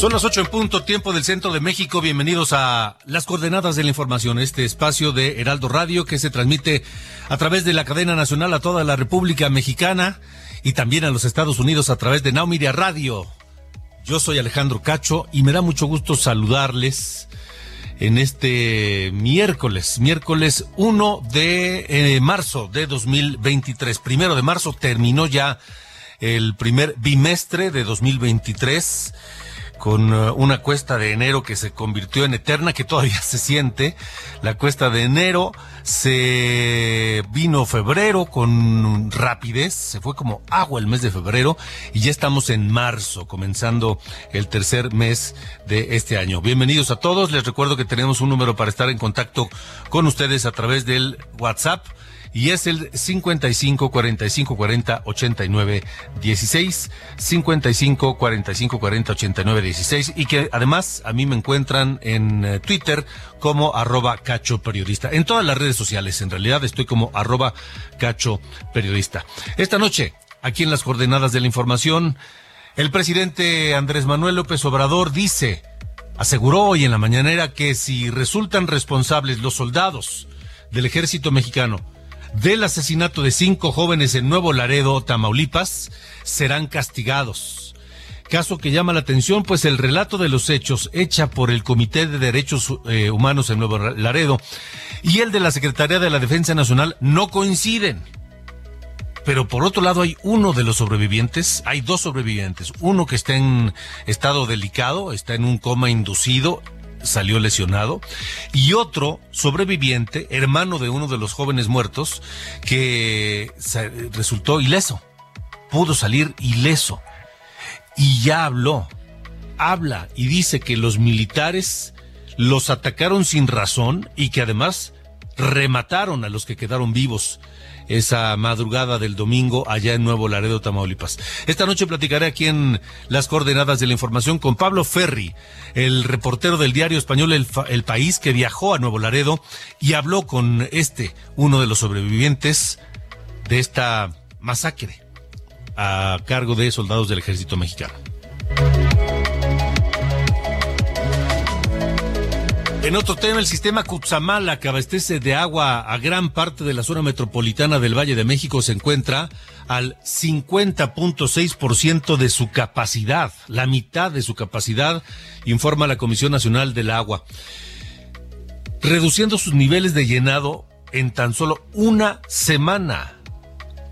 Son las ocho en punto, tiempo del centro de México. Bienvenidos a las coordenadas de la información, este espacio de Heraldo Radio que se transmite a través de la cadena nacional a toda la República Mexicana y también a los Estados Unidos a través de Naumiria Radio. Yo soy Alejandro Cacho y me da mucho gusto saludarles en este miércoles, miércoles 1 de eh, marzo de 2023. Primero de marzo terminó ya el primer bimestre de 2023 con uh, una cuesta de enero que se convirtió en eterna, que todavía se siente. La cuesta de enero se vino febrero con rapidez, se fue como agua el mes de febrero y ya estamos en marzo, comenzando el tercer mes de este año. Bienvenidos a todos, les recuerdo que tenemos un número para estar en contacto con ustedes a través del WhatsApp y es el 55 45 40 89 16 55 45 40 89 16 y que además a mí me encuentran en eh, Twitter como arroba cacho periodista. En todas las redes sociales en realidad estoy como arroba cacho periodista. Esta noche aquí en las coordenadas de la información el presidente Andrés Manuel López Obrador dice aseguró hoy en la mañanera que si resultan responsables los soldados del ejército mexicano del asesinato de cinco jóvenes en Nuevo Laredo, Tamaulipas, serán castigados. Caso que llama la atención, pues el relato de los hechos hecha por el Comité de Derechos eh, Humanos en Nuevo Laredo y el de la Secretaría de la Defensa Nacional no coinciden. Pero por otro lado hay uno de los sobrevivientes, hay dos sobrevivientes, uno que está en estado delicado, está en un coma inducido salió lesionado, y otro sobreviviente, hermano de uno de los jóvenes muertos, que resultó ileso, pudo salir ileso, y ya habló, habla y dice que los militares los atacaron sin razón y que además remataron a los que quedaron vivos esa madrugada del domingo allá en Nuevo Laredo, Tamaulipas. Esta noche platicaré aquí en las coordenadas de la información con Pablo Ferri, el reportero del diario español el, el, País que viajó a Nuevo Laredo y habló con este, uno de los sobrevivientes de esta masacre a cargo de soldados del ejército mexicano. En otro tema, el sistema Cutzamala, que abastece de agua a gran parte de la zona metropolitana del Valle de México, se encuentra al 50.6% de su capacidad, la mitad de su capacidad, informa la Comisión Nacional del Agua, reduciendo sus niveles de llenado en tan solo una semana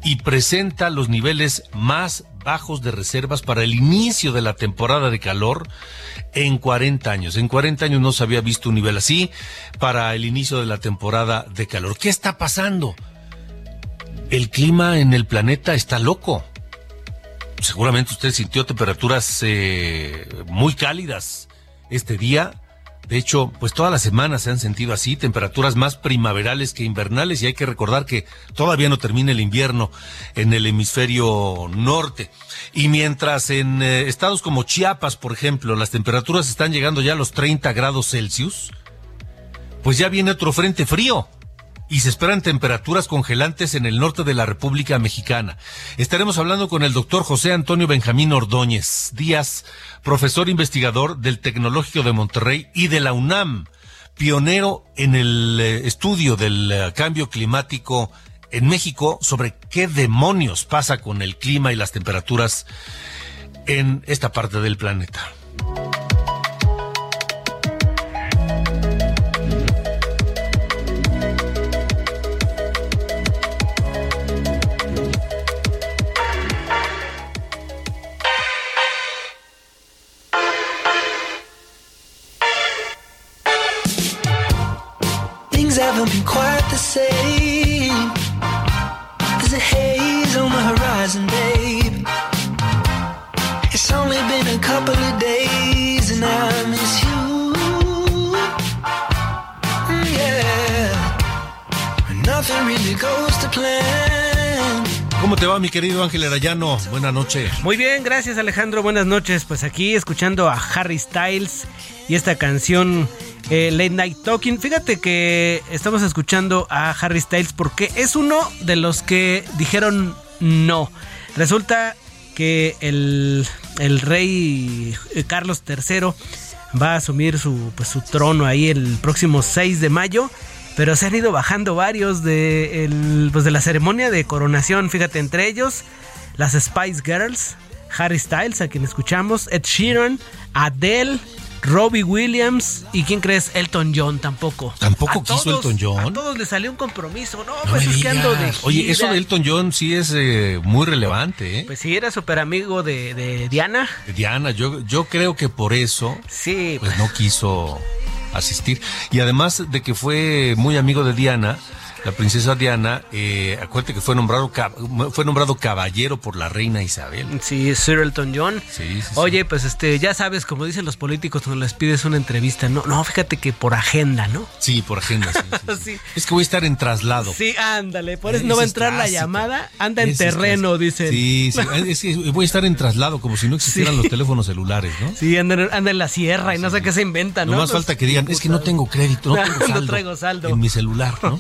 y presenta los niveles más bajos de reservas para el inicio de la temporada de calor en 40 años. En 40 años no se había visto un nivel así para el inicio de la temporada de calor. ¿Qué está pasando? El clima en el planeta está loco. Seguramente usted sintió temperaturas eh, muy cálidas este día de hecho, pues todas las semanas se han sentido así, temperaturas más primaverales que invernales y hay que recordar que todavía no termina el invierno en el hemisferio norte. Y mientras en eh, estados como Chiapas, por ejemplo, las temperaturas están llegando ya a los 30 grados Celsius, pues ya viene otro frente frío y se esperan temperaturas congelantes en el norte de la República Mexicana. Estaremos hablando con el doctor José Antonio Benjamín Ordóñez Díaz, profesor investigador del Tecnológico de Monterrey y de la UNAM, pionero en el eh, estudio del eh, cambio climático en México sobre qué demonios pasa con el clima y las temperaturas en esta parte del planeta. ¿Cómo te va, mi querido Ángel Arayano? Buenas noches. Muy bien, gracias, Alejandro. Buenas noches. Pues aquí escuchando a Harry Styles y esta canción eh, Late Night Talking. Fíjate que estamos escuchando a Harry Styles porque es uno de los que dijeron no. Resulta que el, rey eh, Carlos III va a asumir su, pues, su trono ahí el próximo 6 de mayo. Pero se han ido bajando varios de, pues, de la ceremonia de coronación. Fíjate, entre ellos las Spice Girls, Harry Styles, a quien escuchamos, Ed Sheeran, Adele, Robbie Williams y quién crees Elton John tampoco. Tampoco quiso Elton John. A todos les salió un compromiso, no, pues es que ando de Oye, eso de Elton John sí es eh, muy relevante, ¿eh? Pues sí, era súper amigo de, Diana. Diana, yo, yo creo que por eso sí, pues no quiso asistir. Y además de que fue muy amigo de Diana, la princesa Diana, eh, acuérdate que fue nombrado fue nombrado caballero por la reina Isabel. Sí, Sir Elton John. Sí, sí, Oye, pues este, ya sabes, como dicen los políticos cuando les pides una entrevista, no, no, fíjate que por agenda, ¿no? Sí, por agenda, sí. Es que voy a estar en traslado. Sí, ándale, por eso no va a entrar la llamada, anda en terreno, dicen. Sí, sí, voy a estar en traslado como si no existieran los teléfonos celulares, ¿no? Sí, anda, en la sierra y no sé qué se inventan, ¿no? No más falta que digan, es que no tengo crédito, no tengo saldo. no traigo saldo. En mi celular, ¿no?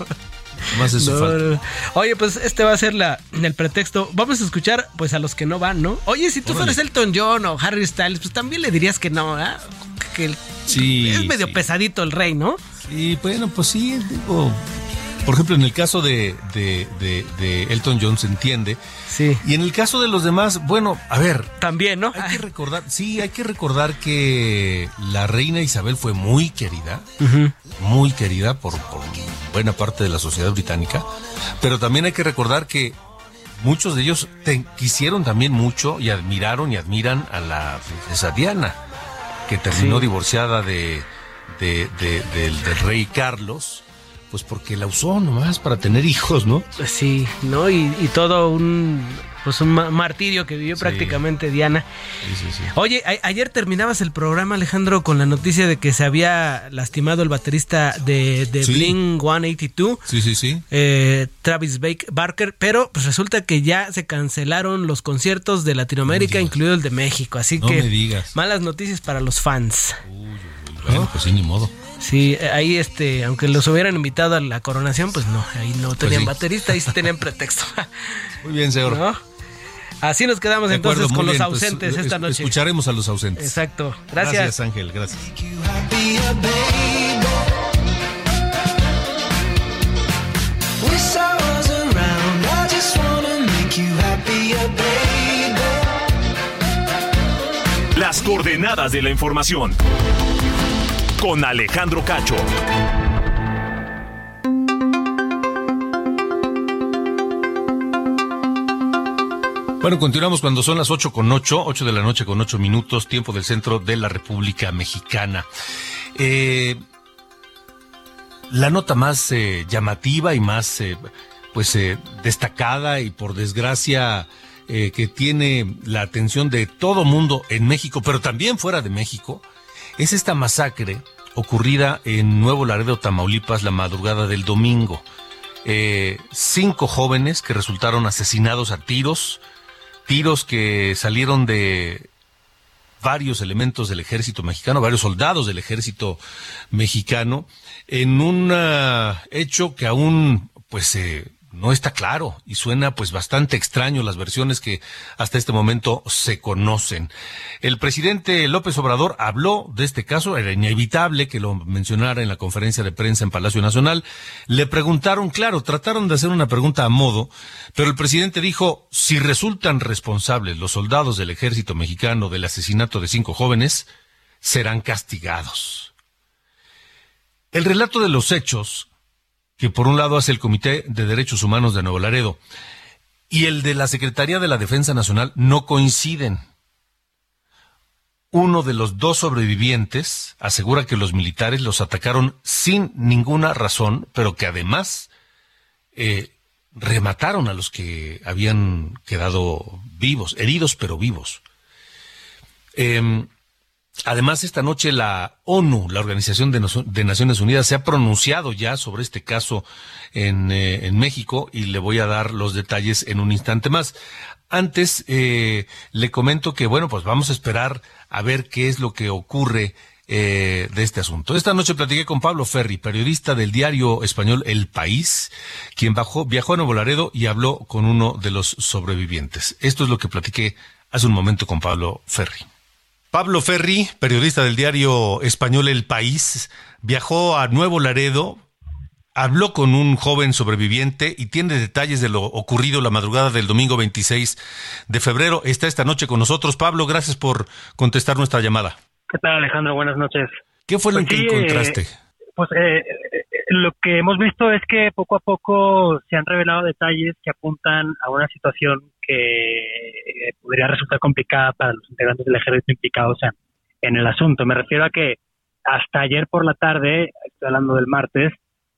Más eso Oye, pues este va a ser la, el pretexto. Vamos a escuchar pues a los que no van, ¿no? Oye, si tú fueras Elton John o Harry Styles, pues también le dirías que no, ¿verdad? Que sí, es medio pesadito el rey, ¿no? Sí, bueno, pues sí, digo, por ejemplo, en el caso de, de, Elton John se entiende. Sí. Y en el caso de los demás, bueno, a ver. También, ¿no? Hay que recordar, sí, hay que recordar que la reina Isabel fue muy querida, muy querida por, buena parte de la sociedad británica. Pero también hay que recordar que muchos de ellos quisieron también mucho y admiraron y admiran a la princesa Diana, que terminó divorciada de, del rey Carlos pues porque la usó nomás para tener hijos, ¿no? Sí, ¿no? Y, todo un, pues un martirio que vivió prácticamente Diana. Sí, sí, sí. Oye, ayer terminabas el programa, Alejandro, con la noticia de que se había lastimado el baterista de, de Bling 182. Sí, sí, sí. Eh, Travis Barker, pero pues resulta que ya se cancelaron los conciertos de Latinoamérica, incluido el de México. Así que me digas. malas noticias para los fans. Uy, bueno, pues sí, ni modo. Sí, ahí este, aunque los hubieran invitado a la coronación, pues no, ahí no pues tenían baterista, ahí sí tenían pretexto. Muy bien, señor. Así nos quedamos entonces con los pues, ausentes esta noche. Escucharemos a los ausentes. Exacto. Gracias. Gracias, Ángel. Gracias. Las coordenadas de la información con Alejandro Cacho. Bueno, continuamos cuando son las 8 con 8, 8 de la noche con 8 minutos, tiempo del centro de la República Mexicana. Eh, la nota más eh, llamativa y más eh, pues destacada y por desgracia que tiene la atención de todo mundo en México, pero también fuera de México, es esta masacre ocurrida en Nuevo Laredo, Tamaulipas, la madrugada del domingo. Eh, cinco jóvenes que resultaron asesinados a tiros, tiros que salieron de varios elementos del ejército mexicano, varios soldados del ejército mexicano, en un ah, hecho que aún pues eh, no está claro y suena pues bastante extraño las versiones que hasta este momento se conocen. El presidente López Obrador habló de este caso, era inevitable que lo mencionara en la conferencia de prensa en Palacio Nacional. Le preguntaron, claro, trataron de hacer una pregunta a modo, pero el presidente dijo, si resultan responsables los soldados del ejército mexicano del asesinato de cinco jóvenes, serán castigados. El relato de los hechos que por un lado hace el Comité de Derechos Humanos de Nuevo Laredo y el de la Secretaría de la Defensa Nacional no coinciden. Uno de los dos sobrevivientes asegura que los militares los atacaron sin ninguna razón, pero que además eh, remataron a los que habían quedado vivos, heridos pero vivos. Em, Además, esta noche la ONU, la Organización de, Naciones Unidas, se ha pronunciado ya sobre este caso en, eh, en, México y le voy a dar los detalles en un instante más. Antes, eh, le comento que, bueno, pues vamos a esperar a ver qué es lo que ocurre eh, de este asunto. Esta noche platiqué con Pablo Ferri, periodista del diario español El País, quien bajó, viajó a Nuevo Laredo y habló con uno de los sobrevivientes. Esto es lo que platiqué hace un momento con Pablo Ferri. Pablo Ferri, periodista del diario español El País, viajó a Nuevo Laredo, habló con un joven sobreviviente y tiene detalles de lo ocurrido la madrugada del domingo 26 de febrero. Está esta noche con nosotros. Pablo, gracias por contestar nuestra llamada. ¿Qué tal, Alejandro? Buenas noches. ¿Qué fue lo pues que encontraste? Eh, pues eh, lo que hemos visto es que poco a poco se han revelado detalles que apuntan a una situación que eh, podría resultar complicada para los integrantes del ejército implicados en, el asunto. Me refiero a que hasta ayer por la tarde, estoy hablando del martes,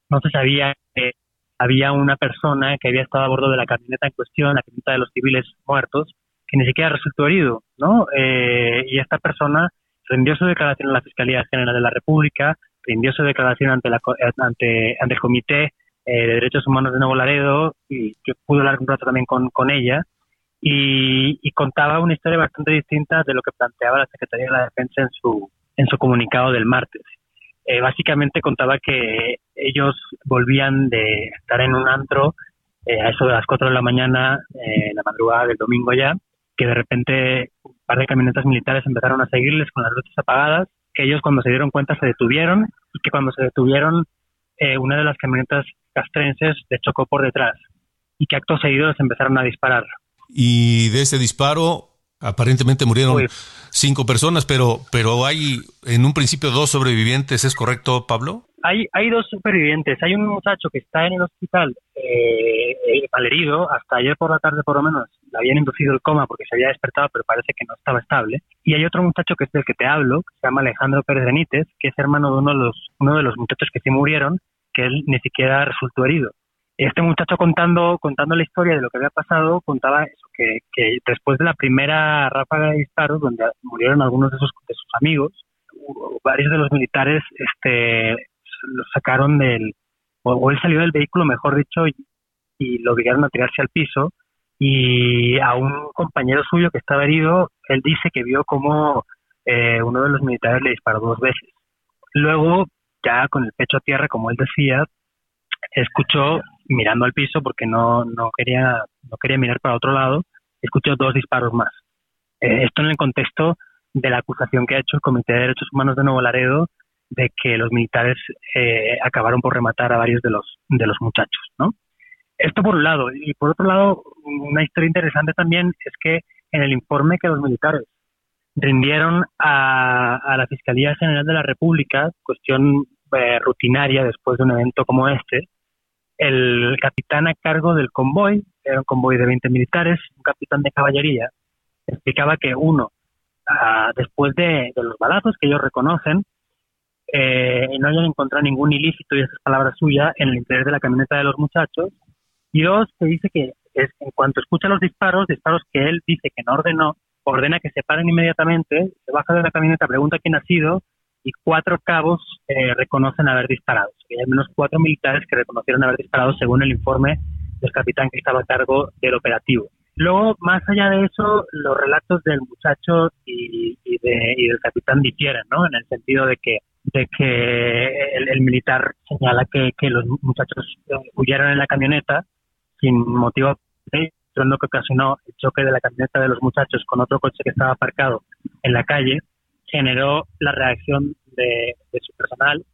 no se sabía que había una persona que había estado a bordo de la camioneta en cuestión, la camioneta de los civiles muertos, que ni siquiera resultó herido, ¿no? Eh, y esta persona rindió su declaración en la Fiscalía General de la República, rindió su declaración ante, la, ante, ante el Comité eh, de Derechos Humanos de Nuevo Laredo y yo pude hablar un rato también con, con ella y, contaba una historia bastante distinta de lo que planteaba la Secretaría de la Defensa en su, en su comunicado del martes. Eh, básicamente contaba que ellos volvían de estar en un antro eh, a eso de las 4 de la mañana, en la madrugada del domingo ya, que de repente un par de camionetas militares empezaron a seguirles con las luces apagadas, que ellos cuando se dieron cuenta se detuvieron y que cuando se detuvieron eh, una de las camionetas castrenses les chocó por detrás y que acto seguido les empezaron a disparar y de ese disparo aparentemente murieron cinco personas, pero, pero hay en un principio dos sobrevivientes, ¿es correcto, Pablo? Hay, hay dos supervivientes. Hay un muchacho que está en el hospital eh, eh, malherido. Hasta ayer por la tarde, por lo menos, le habían inducido el coma porque se había despertado, pero parece que no estaba estable. Y hay otro muchacho que es del que te hablo, que se llama Alejandro Pérez Benítez, que es hermano de uno de los, uno de los muchachos que sí murieron, que él ni siquiera resultó herido este muchacho contando contando la historia de lo que había pasado contaba que, después de la primera ráfaga de disparos donde murieron algunos de sus, de sus amigos varios de los militares este lo sacaron del o, él salió del vehículo mejor dicho y, lo obligaron a tirarse al piso y a un compañero suyo que estaba herido él dice que vio como eh, uno de los militares le disparó dos veces luego ya con el pecho a tierra como él decía escuchó mirando al piso porque no, no, quería, no quería mirar para otro lado, escuchó dos disparos más. Eh, esto en el contexto de la acusación que ha hecho el Comité de Derechos Humanos de Nuevo Laredo de que los militares eh, acabaron por rematar a varios de los, de los muchachos, ¿no? Esto por un lado. Y por otro lado, una historia interesante también es que en el informe que los militares rindieron a, la Fiscalía General de la República, cuestión eh, rutinaria después de un evento como este, el capitán a cargo del convoy, era un convoy de 20 militares, un capitán de caballería, explicaba que uno, ah, después de, los balazos que ellos reconocen, eh, no hayan encontrado ningún ilícito, y esas palabras suyas, en el interior de la camioneta de los muchachos, y dos, que dice que es, en cuanto escucha los disparos, disparos que él dice que no ordenó, ordena que se paren inmediatamente, se baja de la camioneta, pregunta quién ha sido, y cuatro cabos eh, reconocen haber disparado. Hay al menos cuatro militares que reconocieron haber disparado según el informe del capitán que estaba a cargo del operativo. Luego, más allá de eso, los relatos del muchacho y, de, y del capitán difieren, ¿no? En el sentido de que de que el, militar señala que, que los muchachos eh, huyeron en la camioneta sin motivo lo que ocasionó el choque de la camioneta de los muchachos con otro coche que estaba aparcado en la calle generó la reacción de, su personal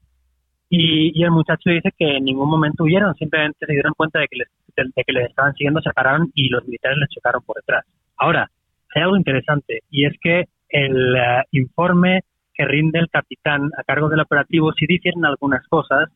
y, el muchacho dice que en ningún momento huyeron, simplemente se dieron cuenta de que les, de que les estaban siguiendo, se pararon y los militares les chocaron por detrás. Ahora, hay algo interesante y es que el eh, informe que rinde el capitán a cargo del operativo sí difieren algunas cosas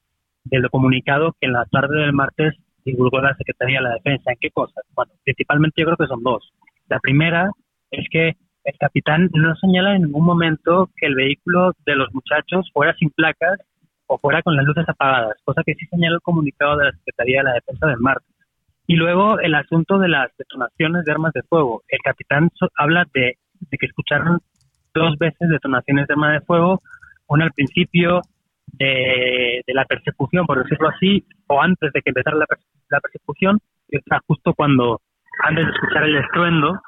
del comunicado que en la tarde del martes divulgó la Secretaría de la Defensa. ¿En qué cosas? Bueno, principalmente yo creo que son dos. La primera es que el capitán no señala en ningún momento que el vehículo de los muchachos fuera sin placas o fuera con las luces apagadas, cosa que sí señala el comunicado de la Secretaría de la Defensa del martes. Y luego el asunto de las detonaciones de armas de fuego. El capitán habla de, de que escucharon dos veces detonaciones de arma de fuego, una al principio de, la persecución, por decirlo así, o antes de que empezara la, persecución, que está justo cuando, antes de escuchar el estruendo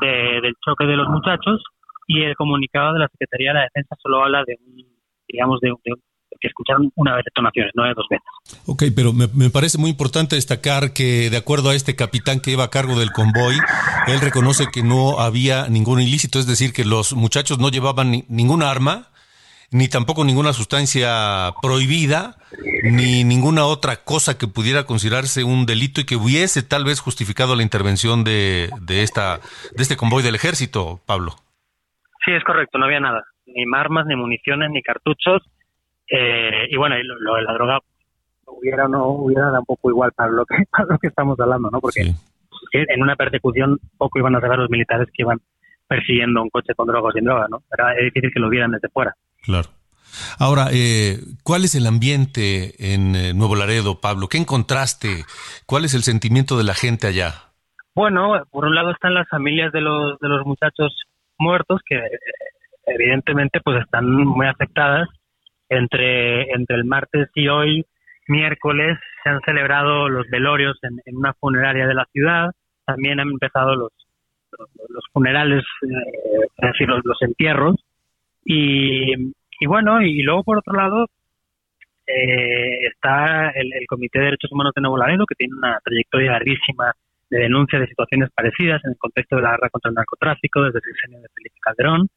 del choque de los muchachos, y el comunicado de la Secretaría de la Defensa solo habla de un, digamos, de, que escucharon una vez detonaciones, no de dos veces. Ok, pero me, me, parece muy importante destacar que de acuerdo a este capitán que iba a cargo del convoy, él reconoce que no había ningún ilícito, es decir, que los muchachos no llevaban ni, ninguna arma, ni tampoco ninguna sustancia prohibida, ni ninguna otra cosa que pudiera considerarse un delito y que hubiese tal vez justificado la intervención de, de, esta, de este convoy del ejército, Pablo. Sí, es correcto, no había nada, ni armas, ni municiones, ni cartuchos. Eh, y bueno, lo, de la droga hubiera no hubiera un poco igual para lo que, para lo que estamos hablando, ¿no? Porque en una persecución poco iban a saber los militares que iban persiguiendo un coche con droga o sin droga, ¿no? Era difícil que lo vieran desde fuera. Claro. Ahora, eh, ¿cuál es el ambiente en eh, Nuevo Laredo, Pablo? ¿Qué encontraste? ¿Cuál es el sentimiento de la gente allá? Bueno, por un lado están las familias de los, de los muchachos muertos que eh, evidentemente pues están muy afectadas. Entre, entre el martes y hoy, miércoles, se han celebrado los velorios en, una funeraria de la ciudad. También han empezado los, los, funerales, es decir, los, los entierros y, y bueno, y luego por otro lado eh, está el, Comité de Derechos Humanos de Nuevo Laredo, que tiene una trayectoria larguísima de denuncia de situaciones parecidas en el contexto de la guerra contra el narcotráfico desde el diseño de Felipe Calderón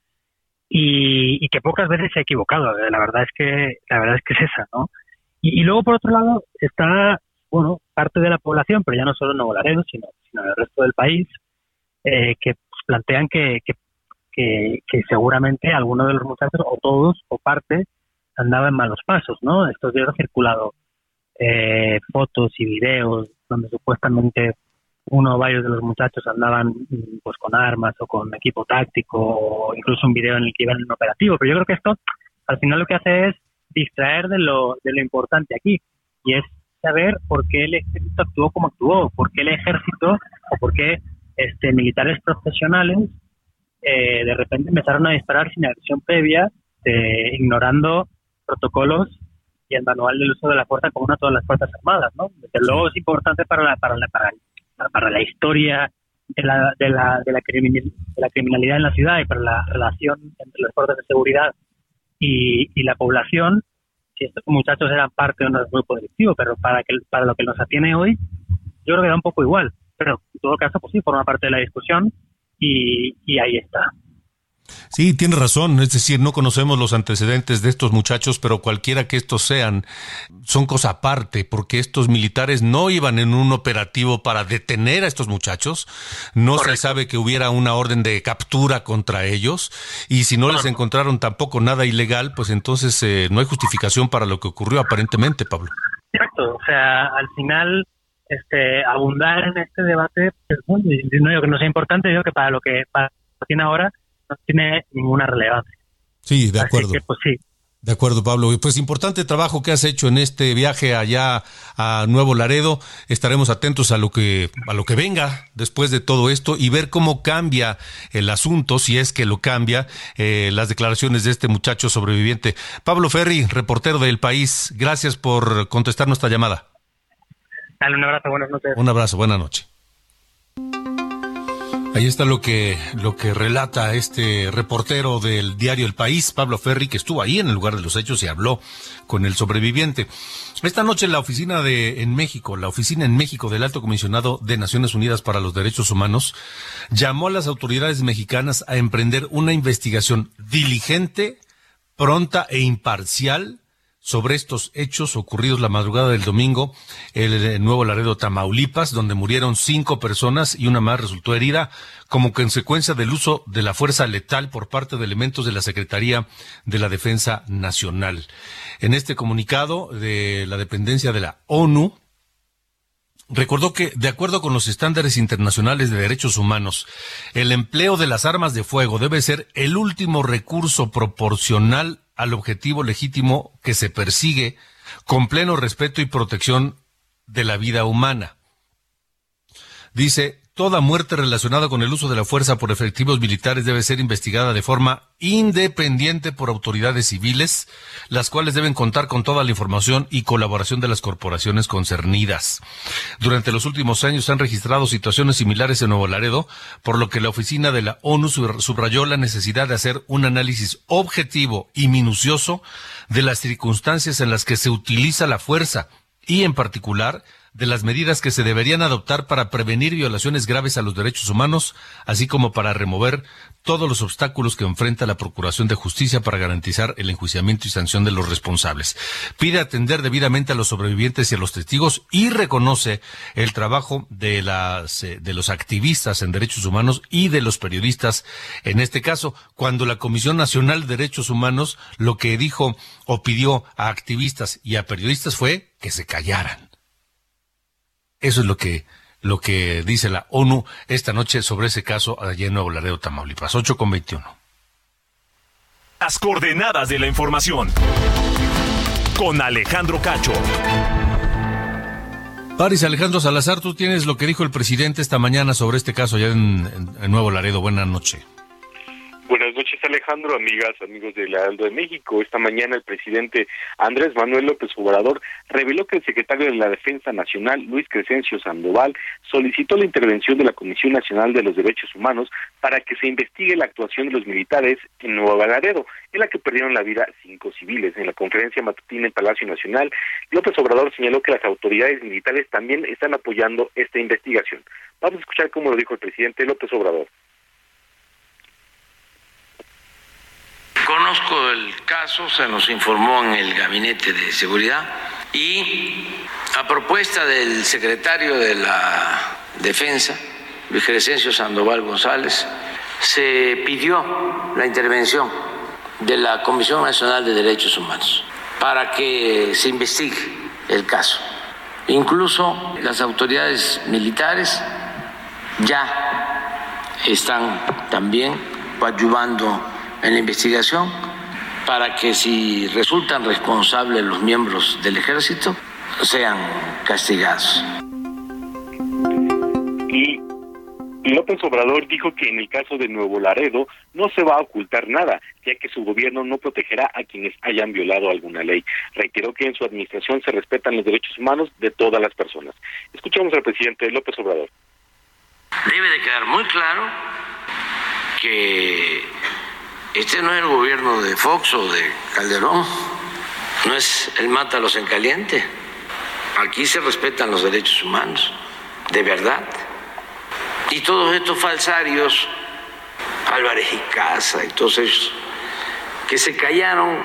y, que pocas veces se ha equivocado. La verdad es que la verdad es que es esa, ¿no? Y, luego por otro lado está bueno parte de la población, pero ya no solo Nuevo Laredo, sino, sino el resto del país, eh, que pues, plantean que, que que, seguramente algunos de los muchachos, o todos, o parte, andaban en malos pasos, ¿no? Estos días han circulado eh, fotos y videos donde supuestamente uno o varios de los muchachos andaban pues con armas o con equipo táctico o incluso un video en el que iban en operativo. Pero yo creo que esto al final lo que hace es distraer de lo, de lo importante aquí y es saber por qué el ejército actuó como actuó, por qué el ejército o por qué este, militares profesionales eh, de repente empezaron a disparar sin agresión previa, eh, ignorando protocolos y el manual del uso de la fuerza como una de todas las Fuerzas Armadas, ¿no? Desde luego es importante para la, para la, para, para la historia de la, de, la, de, la criminalidad en la ciudad y para la relación entre las fuerzas de seguridad y, y la población, si estos muchachos eran parte de un grupo delictivo, pero para, que, para lo que nos atiene hoy, yo creo que da un poco igual. Pero en todo caso, pues sí, forma parte de la discusión y, ahí está. Sí, tiene razón. Es decir, no conocemos los antecedentes de estos muchachos, pero cualquiera que estos sean, son cosa aparte, porque estos militares no iban en un operativo para detener a estos muchachos. No se sabe que hubiera una orden de captura contra ellos. Y si no les encontraron tampoco nada ilegal, pues entonces eh, no hay justificación para lo que ocurrió aparentemente, Pablo. Exacto. O sea, al final este, abundar en este debate, pues, no digo que no sea importante, digo que para lo que para tiene ahora no tiene ninguna relevancia. Sí, de acuerdo. pues sí. De acuerdo, Pablo. Pues importante trabajo que has hecho en este viaje allá a Nuevo Laredo. Estaremos atentos a lo que a lo que venga después de todo esto y ver cómo cambia el asunto, si es que lo cambia, eh, las declaraciones de este muchacho sobreviviente. Pablo Ferri, reportero del país. Gracias por contestar nuestra llamada. Dale un abrazo, buenas noches. Un abrazo, buenas noches. Ahí está lo que, lo que relata este reportero del diario El País, Pablo Ferri, que estuvo ahí en el lugar de los hechos y habló con el sobreviviente. Esta noche la oficina de en México, la oficina en México del Alto Comisionado de Naciones Unidas para los Derechos Humanos, llamó a las autoridades mexicanas a emprender una investigación diligente, pronta e imparcial sobre estos hechos ocurridos la madrugada del domingo en el Nuevo Laredo, Tamaulipas, donde murieron cinco personas y una más resultó herida como consecuencia del uso de la fuerza letal por parte de elementos de la Secretaría de la Defensa Nacional. En este comunicado de la dependencia de la ONU, recordó que, de acuerdo con los estándares internacionales de derechos humanos, el empleo de las armas de fuego debe ser el último recurso proporcional al objetivo legítimo que se persigue con pleno respeto y protección de la vida humana. Dice, toda muerte relacionada con el uso de la fuerza por efectivos militares debe ser investigada de forma independiente por autoridades civiles, las cuales deben contar con toda la información y colaboración de las corporaciones concernidas. Durante los últimos años se han registrado situaciones similares en Nuevo Laredo, por lo que la oficina de la ONU subrayó la necesidad de hacer un análisis objetivo y minucioso de las circunstancias en las que se utiliza la fuerza y, en particular, de las medidas que se deberían adoptar para prevenir violaciones graves a los derechos humanos, así como para remover todos los obstáculos que enfrenta la Procuración de Justicia para garantizar el enjuiciamiento y sanción de los responsables. Pide atender debidamente a los sobrevivientes y a los testigos y reconoce el trabajo de las eh, de los activistas en derechos humanos y de los periodistas. En este caso, cuando la Comisión Nacional de Derechos Humanos lo que dijo o pidió a activistas y a periodistas fue que se callaran. Eso es lo que, lo que dice la ONU esta noche sobre ese caso allí en Nuevo Laredo, Tamaulipas. 8 con 21. Las coordenadas de la información. Con Alejandro Cacho. Paris Alejandro Salazar, tú tienes lo que dijo el presidente esta mañana sobre este caso allá en, en Nuevo Laredo. Buenas noches. Buenas noches Alejandro, amigas, amigos del Aldo de México. Esta mañana el presidente Andrés Manuel López Obrador reveló que el secretario de la Defensa Nacional, Luis Crescencio Sandoval, solicitó la intervención de la Comisión Nacional de los Derechos Humanos para que se investigue la actuación de los militares en Nuevo Laredo, en la que perdieron la vida cinco civiles. En la conferencia matutina en Palacio Nacional, López Obrador señaló que las autoridades militares también están apoyando esta investigación. Vamos a escuchar cómo lo dijo el presidente López Obrador. Conozco el caso, se nos informó en el Gabinete de Seguridad y a propuesta del secretario de la Defensa, Luis Sandoval González, se pidió la intervención de la Comisión Nacional de Derechos Humanos para que se investigue el caso. Incluso las autoridades militares ya están también coadyuvando en la investigación para que si resultan responsables los miembros del ejército sean castigados. Y López Obrador dijo que en el caso de Nuevo Laredo no se va a ocultar nada, ya que su gobierno no protegerá a quienes hayan violado alguna ley. Reiteró que en su administración se respetan los derechos humanos de todas las personas. Escuchamos al presidente López Obrador. Debe de quedar muy claro que este no es el gobierno de Fox o de Calderón, no es el mátalos en caliente. Aquí se respetan los derechos humanos, de verdad. Y todos estos falsarios, Álvarez y Casa y todos ellos, que se callaron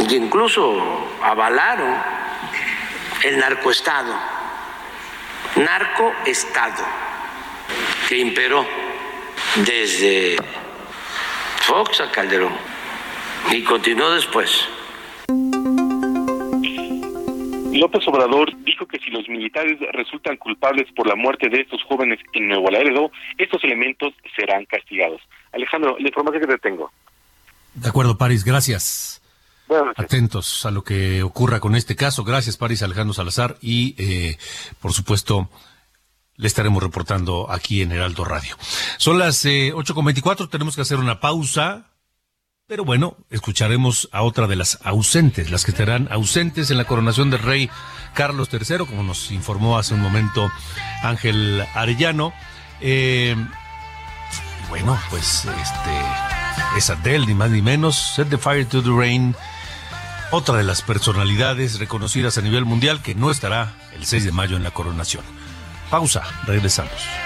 y incluso avalaron el narcoestado, narcoestado, que imperó desde Fox a Calderón y continuó después. López Obrador dijo que si los militares resultan culpables por la muerte de estos jóvenes en Nuevo Laredo, estos elementos serán castigados. Alejandro, la información que te tengo. De acuerdo, París, gracias. Atentos a lo que ocurra con este caso. Gracias, París Alejandro Salazar. Y, eh, por supuesto, le estaremos reportando aquí en Heraldo Radio. Son las eh, ocho con veinticuatro, tenemos que hacer una pausa, pero bueno, escucharemos a otra de las ausentes, las que estarán ausentes en la coronación del rey Carlos III, como nos informó hace un momento Ángel Arellano. Eh, bueno, pues este es Adele, ni más ni menos, Set the Fire to the Rain, otra de las personalidades reconocidas a nivel mundial que no estará el 6 de mayo en la coronación. Pausa, regresamos.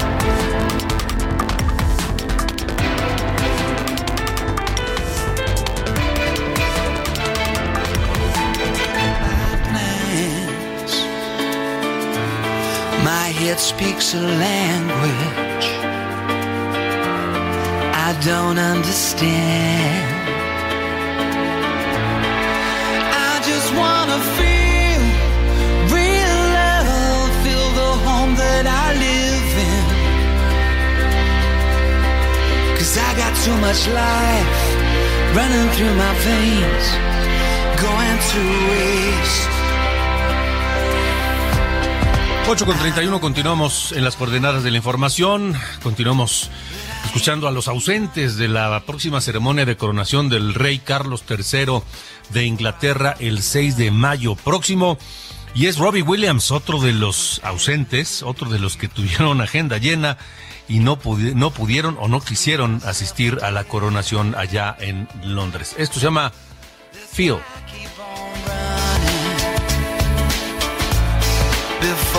Head speaks a language I don't understand. I just wanna feel real love, feel the home that I live in. Cause I got too much life running through my veins, going waste. 8 con 31 continuamos en las coordenadas de la información, continuamos escuchando a los ausentes de la próxima ceremonia de coronación del rey Carlos III de Inglaterra el 6 de mayo próximo. Y es Robbie Williams, otro de los ausentes, otro de los que tuvieron agenda llena y no, no pudieron o no quisieron asistir a la coronación allá en Londres. Esto se llama Feel.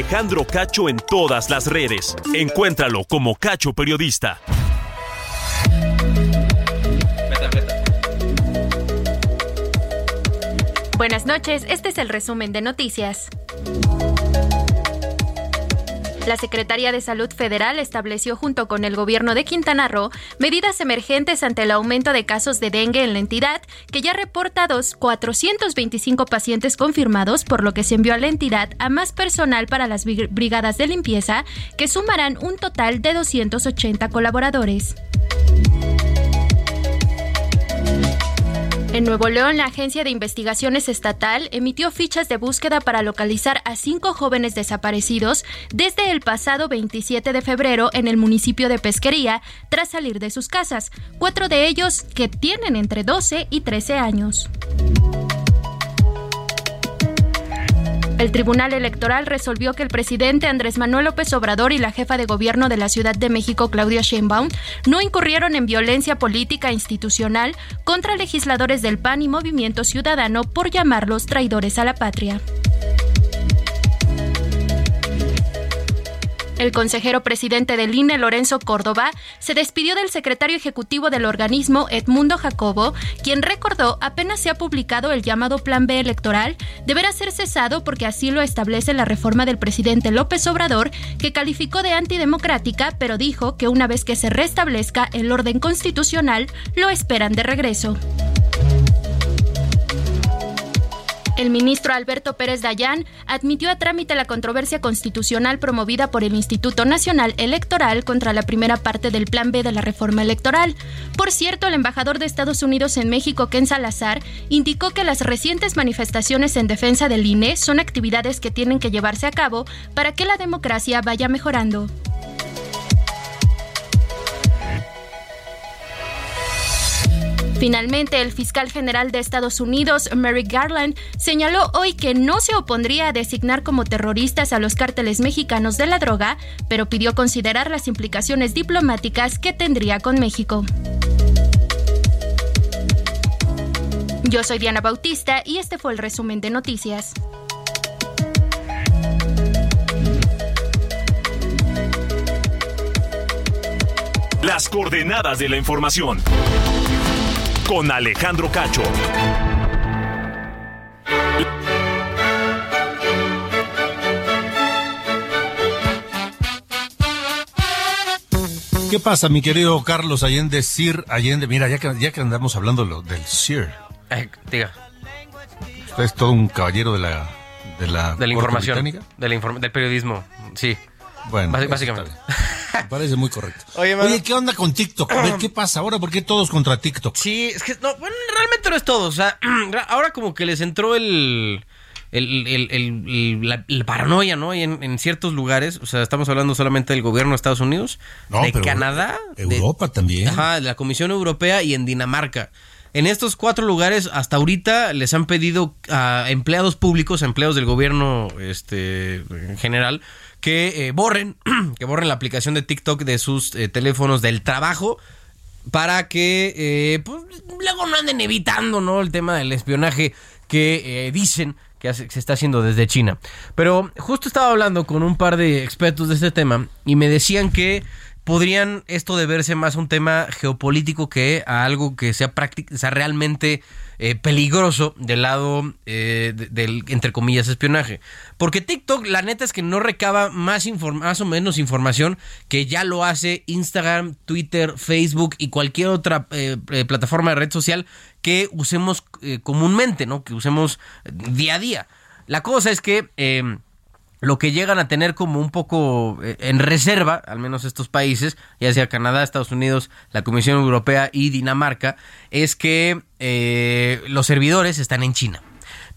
Alejandro Cacho en todas las redes. Encuéntralo como Cacho Periodista. Buenas noches, este es el resumen de noticias. La Secretaría de Salud Federal estableció junto con el gobierno de Quintana Roo medidas emergentes ante el aumento de casos de dengue en la entidad, que ya reporta dos 425 pacientes confirmados, por lo que se envió a la entidad a más personal para las brigadas de limpieza, que sumarán un total de 280 colaboradores. En Nuevo León, la Agencia de Investigaciones Estatal emitió fichas de búsqueda para localizar a cinco jóvenes desaparecidos desde el pasado 27 de febrero en el municipio de Pesquería tras salir de sus casas, cuatro de ellos que tienen entre 12 y 13 años. El Tribunal Electoral resolvió que el presidente Andrés Manuel López Obrador y la jefa de gobierno de la Ciudad de México, Claudia Sheinbaum, no incurrieron en violencia política institucional contra legisladores del PAN y Movimiento Ciudadano por llamarlos traidores a la patria. El consejero presidente del INE, Lorenzo Córdoba, se despidió del secretario ejecutivo del organismo, Edmundo Jacobo, quien recordó apenas se ha publicado el llamado Plan B electoral, deberá ser cesado porque así lo establece la reforma del presidente López Obrador, que calificó de antidemocrática, pero dijo que una vez que se restablezca el orden constitucional, lo esperan de regreso. El ministro Alberto Pérez Dayán admitió a trámite la controversia constitucional promovida por el Instituto Nacional Electoral contra la primera parte del Plan B de la reforma electoral. Por cierto, el embajador de Estados Unidos en México, Ken Salazar, indicó que las recientes manifestaciones en defensa del INE son actividades que tienen que llevarse a cabo para que la democracia vaya mejorando. Finalmente, el fiscal general de Estados Unidos, Merrick Garland, señaló hoy que no se opondría a designar como terroristas a los cárteles mexicanos de la droga, pero pidió considerar las implicaciones diplomáticas que tendría con México. Yo soy Diana Bautista y este fue el resumen de noticias. Las coordenadas de la información. Con Alejandro Cacho. ¿Qué pasa, mi querido Carlos Allende, Sir Allende? Mira, ya que, ya que andamos hablando lo, del Sir, Eh, diga, usted es todo un caballero de la de la, de la información. británica. de la inform- del periodismo, sí. Bueno, básicamente. Me parece muy correcto. Oye, mano. Oye, ¿qué onda con TikTok? A ver, ¿qué pasa ahora? ¿Por qué todos contra TikTok? Sí, es que no, bueno, realmente no es todo. O sea, ahora como que les entró el. el- el- el- la, paranoia, ¿no? Y en, en ciertos lugares, o sea, estamos hablando solamente del gobierno de Estados Unidos, No, de Canadá, de- Europa también. Ajá, de la Comisión Europea y en Dinamarca. En estos cuatro lugares, hasta ahorita, les han pedido a empleados públicos, a empleados del gobierno este, en general, que eh, borren, que borren la aplicación de TikTok de sus eh, teléfonos del trabajo para que eh, pues, luego no anden evitando no el tema del espionaje que eh, dicen que se está haciendo desde China. Pero justo estaba hablando con un par de expertos de este tema y me decían que podrían esto deberse más a un tema geopolítico que a algo que sea práctico, sea realmente eh, peligroso del lado eh, de- del entre comillas espionaje. Porque TikTok, la neta es que no recaba más, más o menos información que ya lo hace Instagram, Twitter, Facebook y cualquier otra eh, plataforma de red social que usemos comúnmente, ¿no? Que usemos día a día. La cosa es que eh, lo que llegan a tener como un poco eh, en reserva, al menos estos países, ya sea Canadá, Estados Unidos, la Comisión Europea y Dinamarca, es que eh, los servidores están en China.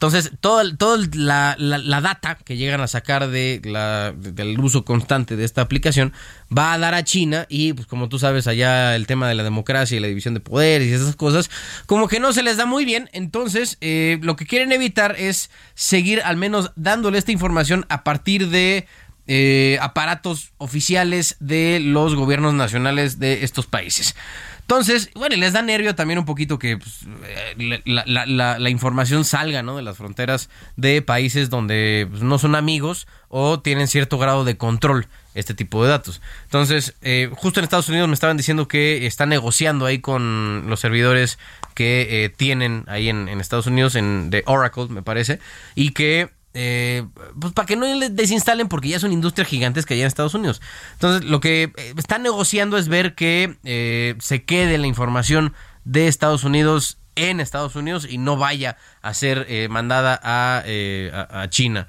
Entonces, toda, toda la, la- la data que llegan a sacar de la- del uso constante de esta aplicación va a dar a China y, pues como tú sabes, allá el tema de la democracia y la división de poderes y esas cosas, como que no se les da muy bien. Entonces, eh, lo que quieren evitar es seguir al menos dándole esta información a partir de eh, aparatos oficiales de los gobiernos nacionales de estos países. Entonces, bueno, y les da nervio también un poquito que pues, eh, la, información salga, ¿no? De las fronteras de países donde pues, no son amigos o tienen cierto grado de control este tipo de datos. Entonces, eh, justo en Estados Unidos me estaban diciendo que están negociando ahí con los servidores que eh, tienen ahí en, en Estados Unidos, en de Oracle, me parece, y que eh, pues para que no les desinstalen porque ya son industrias gigantes que hay en Estados Unidos. Entonces, lo que eh, están negociando es ver que eh, se quede la información de Estados Unidos en Estados Unidos y no vaya a ser eh, mandada a, a- a China.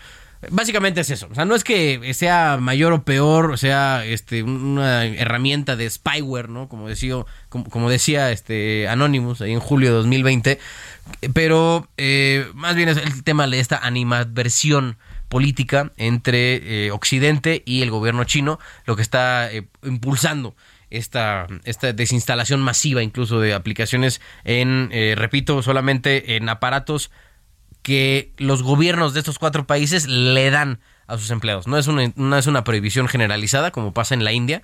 Básicamente es eso. O sea, no es que sea mayor o peor, o sea, este, una herramienta de spyware, ¿no? Como decía, como, como decía este Anonymous ahí en julio de 2020. Pero eh, más bien es el tema de esta animadversión política entre eh, Occidente y el gobierno chino, lo que está eh, impulsando esta, esta desinstalación masiva incluso de aplicaciones en, eh, repito, solamente en aparatos que los gobiernos de estos cuatro países le dan a sus empleados. No es una, no es una prohibición generalizada como pasa en la India.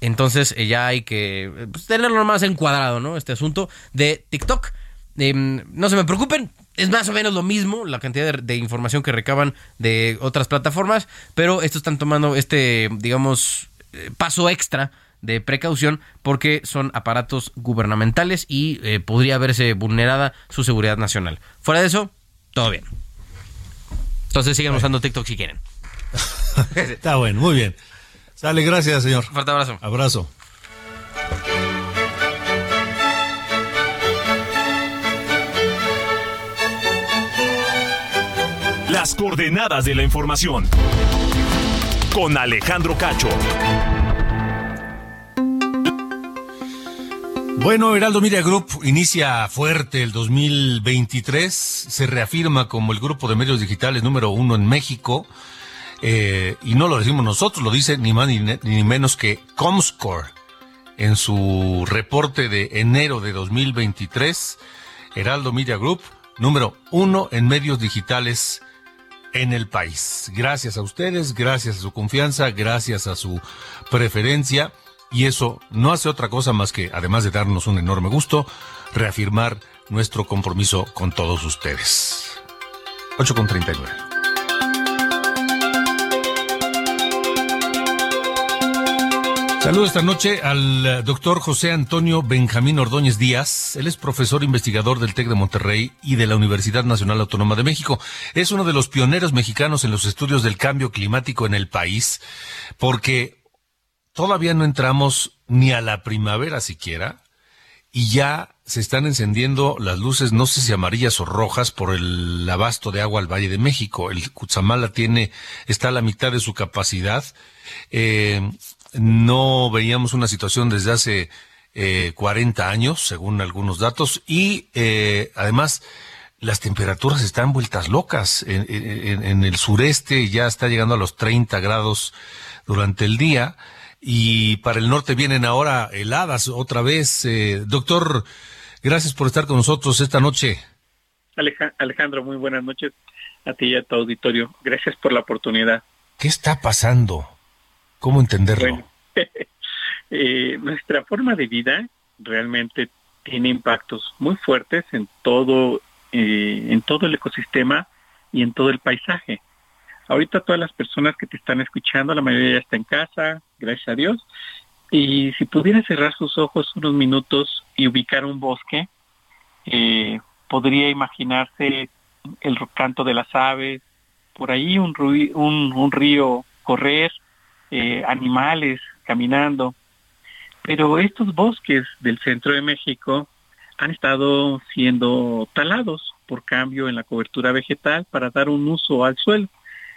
Entonces eh, ya hay que pues, tenerlo más encuadrado, ¿no? Este asunto de TikTok. Em, no se me preocupen, es más o menos lo mismo la cantidad de, de información que recaban de otras plataformas, pero estos están tomando este, digamos, eh, paso extra de precaución porque son aparatos gubernamentales y eh, podría verse vulnerada su seguridad nacional. Fuera de eso, todo bien. Entonces sigan usando TikTok si quieren. Está bueno, muy bien. Sale, gracias, señor. Fuerte abrazo. Abrazo. Las coordenadas de la información. Con Alejandro Cacho. Bueno, Heraldo Media Group inicia fuerte el 2023, se reafirma como el grupo de medios digitales número uno en México, eh, y no lo decimos nosotros, lo dice ni más ni, ni menos que Comscore en su reporte de enero de 2023, Heraldo Media Group número uno en medios digitales en el país. Gracias a ustedes, gracias a su confianza, gracias a su preferencia. Y eso no hace otra cosa más que, además de darnos un enorme gusto, reafirmar nuestro compromiso con todos ustedes. 8 Saludo esta noche al eh, doctor José Antonio Benjamín Ordóñez Díaz. Él es profesor investigador del TEC de Monterrey y de la Universidad Nacional Autónoma de México. Es uno de los pioneros mexicanos en los estudios del cambio climático en el país, porque todavía no entramos ni a la primavera siquiera y ya se están encendiendo las luces, no sé si amarillas o rojas, por el abasto de agua al Valle de México. El Cutzamala tiene, está a la mitad de su capacidad. Eh, no veíamos una situación desde hace eh, 40 años, según algunos datos, y eh, además las temperaturas están vueltas locas. En, en- en el sureste ya está llegando a los 30 grados durante el día y para el norte vienen ahora heladas otra vez. Eh, doctor, gracias por estar con nosotros esta noche. Aleja- Alejandro, muy buenas noches a ti y a tu auditorio. Gracias por la oportunidad. ¿Qué está pasando? ¿Cómo entenderlo? Eh, nuestra forma de vida realmente tiene impactos muy fuertes en todo, eh, en todo el ecosistema y en todo el paisaje. Ahorita todas las personas que te están escuchando, la mayoría ya está en casa, gracias a Dios. Y si pudiera cerrar sus ojos unos minutos y ubicar un bosque, eh, podría imaginarse el canto de las aves, por ahí un, un, un río correr, eh, animales caminando. Pero estos bosques del centro de México han estado siendo talados por cambio en la cobertura vegetal para dar un uso al suelo,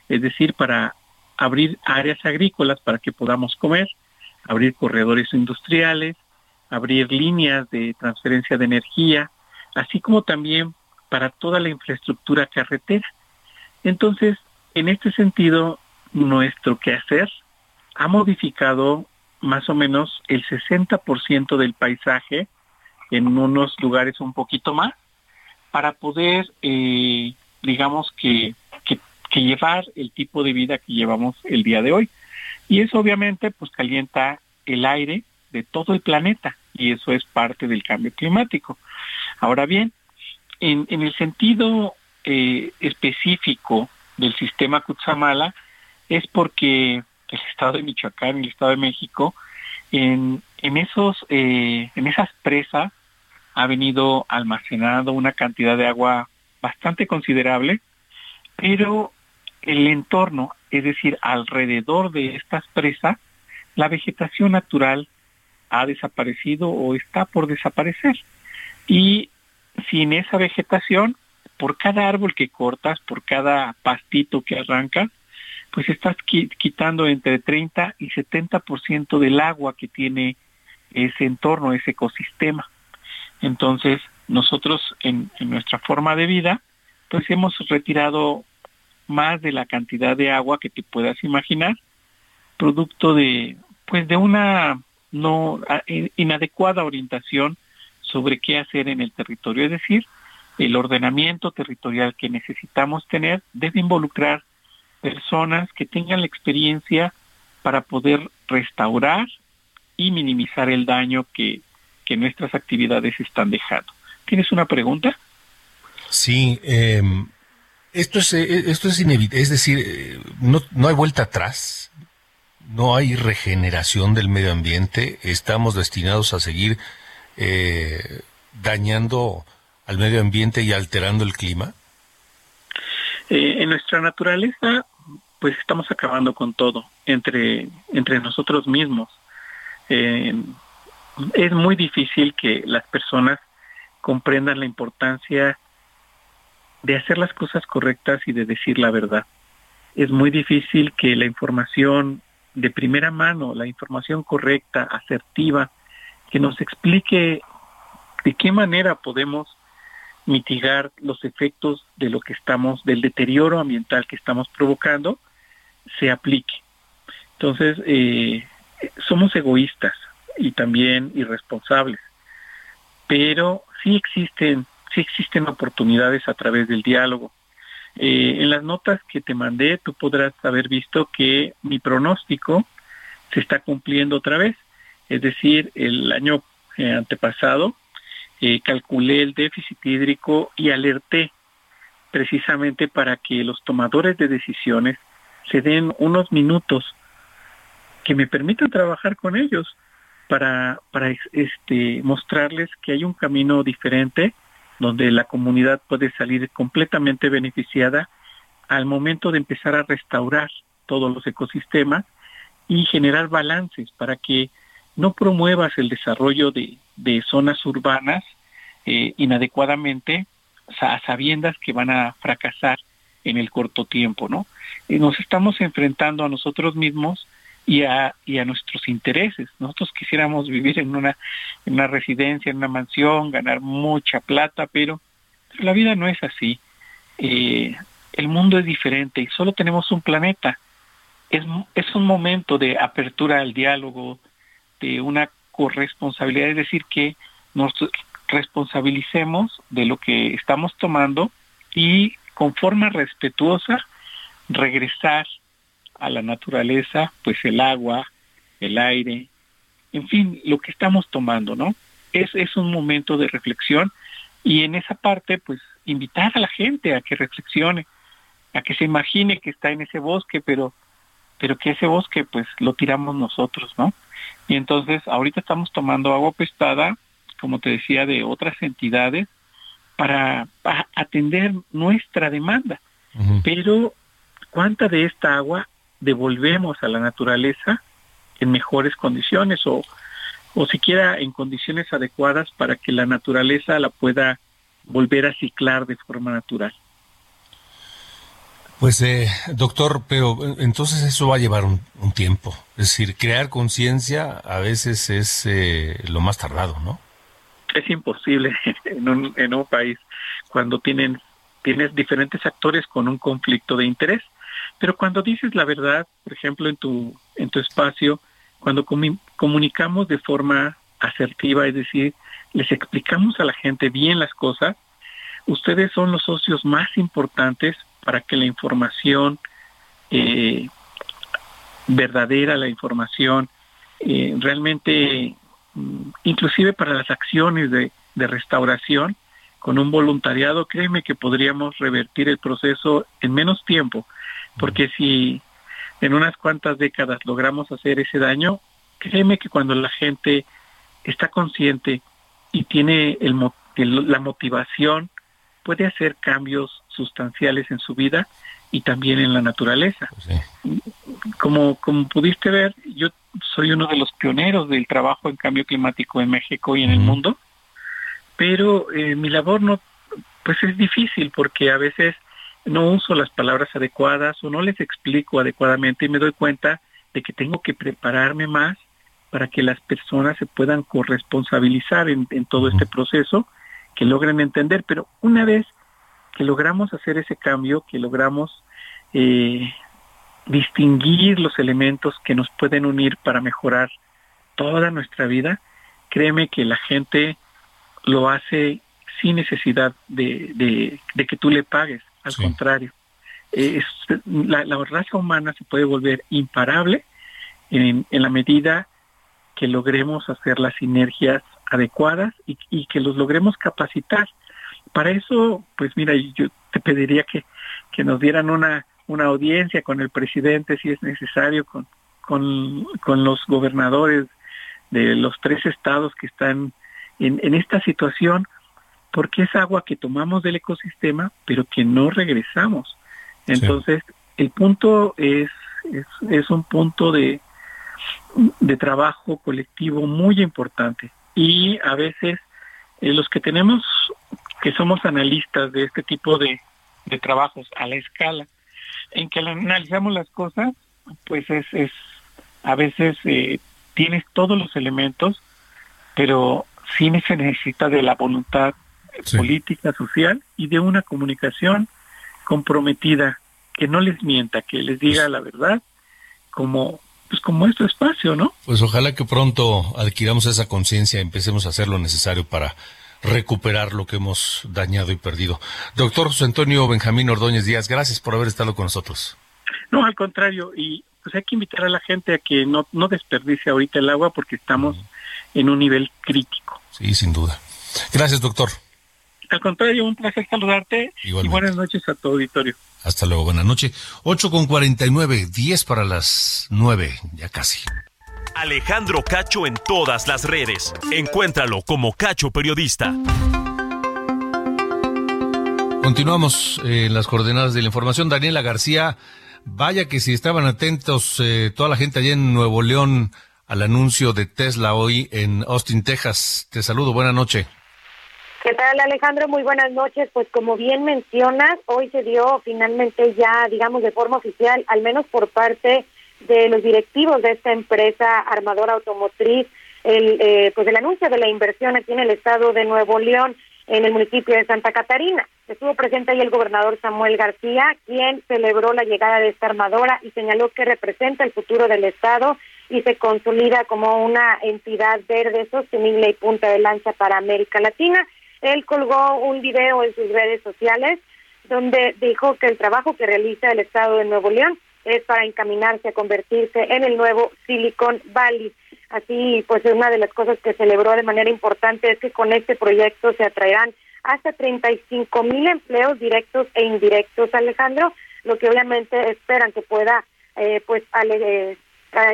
es decir, para abrir áreas agrícolas para que podamos comer, abrir corredores industriales, abrir líneas de transferencia de energía, así como también para toda la infraestructura carretera. Entonces, en este sentido, nuestro quehacer ha modificado más o menos el 60% del paisaje en unos lugares un poquito más para poder, eh, digamos que, llevar el tipo de vida que llevamos el día de hoy. Y eso obviamente pues calienta el aire de todo el planeta y eso es parte del cambio climático. Ahora bien, en, el sentido eh, específico del sistema Cutzamala es porque el estado de Michoacán el estado de México en, en esos eh, en esas presas ha venido almacenando una cantidad de agua bastante considerable, pero el entorno, es decir, alrededor de estas presas, la vegetación natural ha desaparecido o está por desaparecer. Y sin esa vegetación, por cada árbol que cortas, por cada pastito que arrancas, pues estás qui- quitando entre 30 y 70% del agua que tiene ese entorno, ese ecosistema. Entonces, nosotros en, en nuestra forma de vida, pues hemos retirado más de la cantidad de agua que te puedas imaginar, producto de, pues de una no inadecuada orientación sobre qué hacer en el territorio. Es decir, el ordenamiento territorial que necesitamos tener debe involucrar personas que tengan la experiencia para poder restaurar y minimizar el daño que, que nuestras actividades están dejando. ¿Tienes una pregunta? Sí, eh, esto es esto es inevitable, es decir, eh, no, no hay vuelta atrás, no hay regeneración del medio ambiente, estamos destinados a seguir eh, dañando al medio ambiente y alterando el clima. Eh, en nuestra naturaleza, pues estamos acabando con todo, entre, entre nosotros mismos. Eh, es muy difícil que las personas comprendan la importancia de hacer las cosas correctas y de decir la verdad. Es muy difícil que la información de primera mano, la información correcta, asertiva, que nos explique de qué manera podemos mitigar los efectos de lo que estamos, del deterioro ambiental que estamos provocando, se aplique. Entonces, eh, somos egoístas y también irresponsables, pero sí existen, sí existen oportunidades a través del diálogo. Eh, en las notas que te mandé, tú podrás haber visto que mi pronóstico se está cumpliendo otra vez. Es decir, el año eh, antepasado calculé el déficit hídrico y alerté precisamente para que los tomadores de decisiones se den unos minutos que me permitan trabajar con ellos para, para este, mostrarles que hay un camino diferente donde la comunidad puede salir completamente beneficiada al momento de empezar a restaurar todos los ecosistemas y generar balances para que no promuevas el desarrollo de, de zonas urbanas eh, inadecuadamente a sabiendas que van a fracasar en el corto tiempo, ¿no? Y nos estamos enfrentando a nosotros mismos y a, y a nuestros intereses. Nosotros quisiéramos vivir en una, en una residencia, en una mansión, ganar mucha plata, pero, pero la vida no es así. Eh, el mundo es diferente y solo tenemos un planeta. Es, es un momento de apertura al diálogo, de una corresponsabilidad, es decir, que nos responsabilicemos de lo que estamos tomando y con forma respetuosa regresar a la naturaleza, pues el agua, el aire, en fin, lo que estamos tomando, ¿no? Es, es un momento de reflexión y en esa parte, pues invitar a la gente a que reflexione, a que se imagine que está en ese bosque, pero, pero que ese bosque, pues lo tiramos nosotros, ¿no? Y entonces, ahorita estamos tomando agua pestada, como te decía, de otras entidades para, para atender nuestra demanda. Pero, ¿cuánta de esta agua devolvemos a la naturaleza en mejores condiciones o, o siquiera en condiciones adecuadas para que la naturaleza la pueda volver a ciclar de forma natural? Pues, eh, doctor, pero entonces eso va a llevar un, un tiempo. Es decir, crear conciencia a veces es eh, lo más tardado, ¿no? Es imposible en un, en un país cuando tienen tienes diferentes actores con un conflicto de interés. Pero cuando dices la verdad, por ejemplo, en tu, en tu espacio, cuando comu comunicamos de forma asertiva, es decir, les explicamos a la gente bien las cosas, ustedes son los socios más importantes para que la información eh, verdadera, la información eh, realmente, inclusive para las acciones de, de restauración, con un voluntariado, créeme que podríamos revertir el proceso en menos tiempo, porque si en unas cuantas décadas logramos hacer ese daño, créeme que cuando la gente está consciente y tiene el, el, la motivación, puede hacer cambios sustanciales en su vida y también en la naturaleza. Sí. Como, como pudiste ver, yo soy uno de los pioneros del trabajo en cambio climático en México y en el mundo, pero eh, mi labor no, pues es difícil porque a veces no uso las palabras adecuadas o no les explico adecuadamente y me doy cuenta de que tengo que prepararme más para que las personas se puedan corresponsabilizar en, en todo este proceso, que logren entender, pero una vez que logramos hacer ese cambio, que logramos eh, distinguir los elementos que nos pueden unir para mejorar toda nuestra vida, créeme que la gente lo hace sin necesidad de, de, de que tú le pagues, al sí. contrario. Es, la, la, raza humana se puede volver imparable en, en la medida que logremos hacer las sinergias adecuadas y, y que los logremos capacitar. Para eso, pues mira, yo te pediría que, que nos dieran una, una audiencia con el presidente si es necesario, con, con, con los gobernadores de los tres estados que están en, en esta situación, porque es agua que tomamos del ecosistema, pero que no regresamos. Entonces, el punto es, es, es un punto de, de trabajo colectivo muy importante. Y a veces eh, los que tenemos, que somos analistas de este tipo de, de trabajos a la escala, en que analizamos las cosas, pues es, es a veces eh, tienes todos los elementos, pero sí se necesita de la voluntad política, social y de una comunicación comprometida, que no les mienta, que les diga la verdad, como pues como es tu espacio, ¿no? Pues ojalá que pronto adquiramos esa conciencia y empecemos a hacer lo necesario para recuperar lo que hemos dañado y perdido. Doctor José Antonio Benjamín Ordóñez Díaz, gracias por haber estado con nosotros. No, al contrario, y pues hay que invitar a la gente a que no, no desperdicie ahorita el agua porque estamos en un nivel crítico. Sí, sin duda. Gracias, doctor. Al contrario, un placer saludarte Igualmente. y buenas noches a tu auditorio. Hasta luego, buenas noches. 8 con 49, 10 para las 9, ya casi. Alejandro Cacho en todas las redes. Encuéntralo como Cacho Periodista. Continuamos eh, en las coordenadas de la información. Daniela García, vaya que si estaban atentos eh, toda la gente allá en Nuevo León al anuncio de Tesla hoy en Austin, Texas. Te saludo, buena noche. ¿Qué tal Alejandro? Muy buenas noches. Pues como bien mencionas, hoy se dio finalmente ya, digamos, de forma oficial, al menos por parte de los directivos de esta empresa armadora automotriz, el, eh, pues el anuncio de la inversión aquí en el estado de Nuevo León, en el municipio de Santa Catarina. Estuvo presente ahí el gobernador Samuel García, quien celebró la llegada de esta armadora y señaló que representa el futuro del estado y se consolida como una entidad verde sostenible y punta de lanza para América Latina. Él colgó un video en sus redes sociales donde dijo que el trabajo que realiza el Estado de Nuevo León es para encaminarse a convertirse en el nuevo Silicon Valley. Así, pues una de las cosas que celebró de manera importante es que con este proyecto se atraerán hasta 35 mil empleos directos e indirectos, Alejandro, lo que obviamente esperan que pueda eh, pues eh,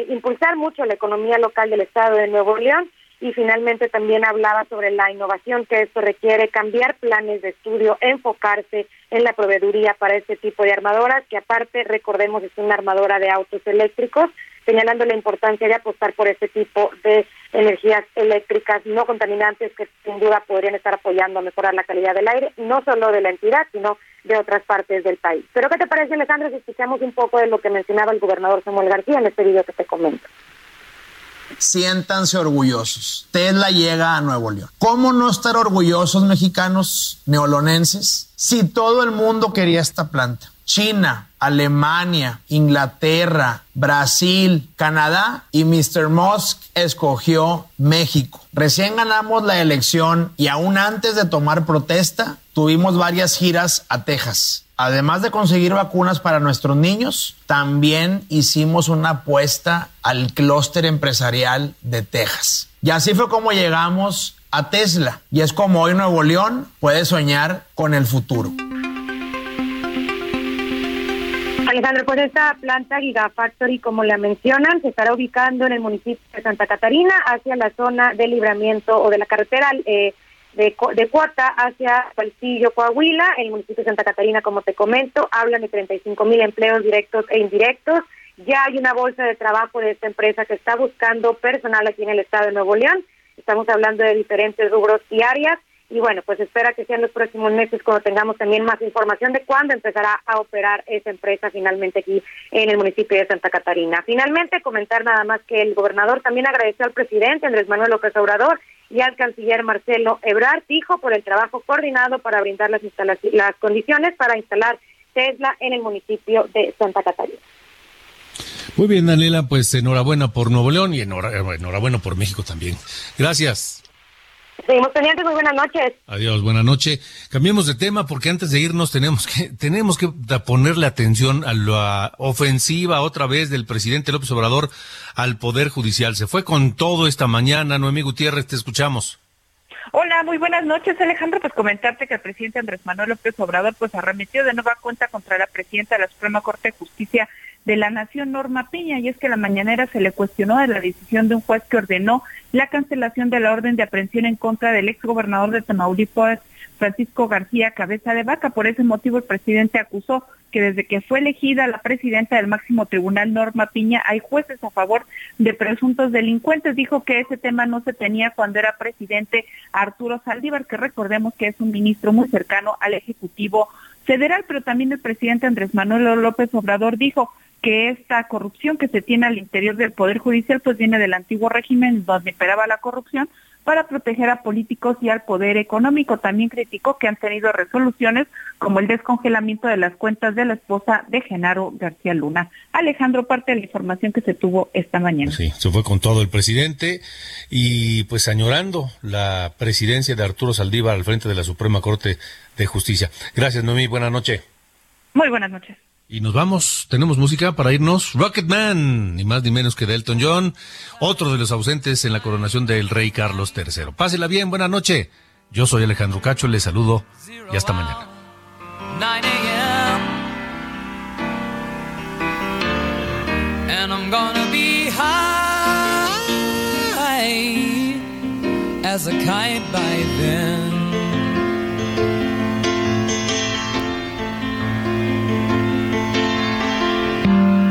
impulsar mucho la economía local del Estado de Nuevo León y finalmente también hablaba sobre la innovación que esto requiere, cambiar planes de estudio, enfocarse en la proveeduría para este tipo de armadoras, que aparte, recordemos, es una armadora de autos eléctricos, señalando la importancia de apostar por este tipo de energías eléctricas no contaminantes que sin duda podrían estar apoyando a mejorar la calidad del aire, no solo de la entidad, sino de otras partes del país. Pero ¿qué te parece, Alejandro, si escuchamos un poco de lo que mencionaba el gobernador Samuel García en este video que te comento? Siéntanse orgullosos. Tesla llega a Nuevo León. ¿Cómo no estar orgullosos mexicanos neolonenses si todo el mundo quería esta planta? China, Alemania, Inglaterra, Brasil, Canadá y Mr. Musk escogió México. Recién ganamos la elección y aún antes de tomar protesta tuvimos varias giras a Texas. Además de conseguir vacunas para nuestros niños, también hicimos una apuesta al clúster empresarial de Texas. Y así fue como llegamos a Tesla. Y es como hoy Nuevo León puede soñar con el futuro. Alejandro, pues esta planta Gigafactory, como la mencionan, se estará ubicando en el municipio de Santa Catarina, hacia la zona de libramiento o de la carretera eh, de, de Cuata hacia Saltillo, Coahuila. El municipio de Santa Catarina, como te comento, hablan de 35 mil empleos directos e indirectos. Ya hay una bolsa de trabajo de esta empresa que está buscando personal aquí en el estado de Nuevo León. Estamos hablando de diferentes rubros y áreas. Y bueno, pues espera que sean los próximos meses cuando tengamos también más información de cuándo empezará a operar esa empresa finalmente aquí en el municipio de Santa Catarina. Finalmente, comentar nada más que el gobernador también agradeció al presidente Andrés Manuel López Obrador y al canciller Marcelo Ebrard, dijo, por el trabajo coordinado para brindar las, las condiciones para instalar Tesla en el municipio de Santa Catarina. Muy bien, Daniela, pues enhorabuena por Nuevo León y enhora- enhorabuena por México también. Gracias. Seguimos pendientes, muy buenas noches. Adiós, buena noche. Cambiemos de tema porque antes de irnos tenemos que tenemos que ponerle atención a la ofensiva otra vez del presidente López Obrador al poder judicial. Se fue con todo esta mañana, Noemí Gutiérrez, te escuchamos. Hola, muy buenas noches, Alejandro. Pues comentarte que el presidente Andrés Manuel López Obrador pues arremetió de nueva cuenta contra la presidenta de la Suprema Corte de Justicia de la Nación, Norma Piña, y es que la mañanera se le cuestionó de la decisión de un juez que ordenó la cancelación de la orden de aprehensión en contra del exgobernador de Tamaulipas, Francisco García Cabeza de Vaca. Por ese motivo, el presidente acusó que desde que fue elegida la presidenta del máximo tribunal, Norma Piña, hay jueces a favor de presuntos delincuentes. Dijo que ese tema no se tenía cuando era presidente Arturo Saldívar, que recordemos que es un ministro muy cercano al Ejecutivo federal, pero también el presidente Andrés Manuel López Obrador dijo que esta corrupción que se tiene al interior del Poder Judicial pues viene del antiguo régimen donde imperaba la corrupción para proteger a políticos y al poder económico. También criticó que han tenido resoluciones como el descongelamiento de las cuentas de la esposa de Genaro García Luna. Alejandro, parte de la información que se tuvo esta mañana. Sí, se fue con todo el presidente y pues añorando la presidencia de Arturo Saldívar al frente de la Suprema Corte de Justicia. Gracias, Noemí. Buenas noches. Muy buenas noches. Y nos vamos, tenemos música para irnos. Rocketman, ni más ni menos que Delton John, otro de los ausentes en la coronación del rey Carlos III. Pásela bien, buena noche. Yo soy Alejandro Cacho, les saludo y hasta mañana. 9 a.m. And I'm gonna be high as a kite by then.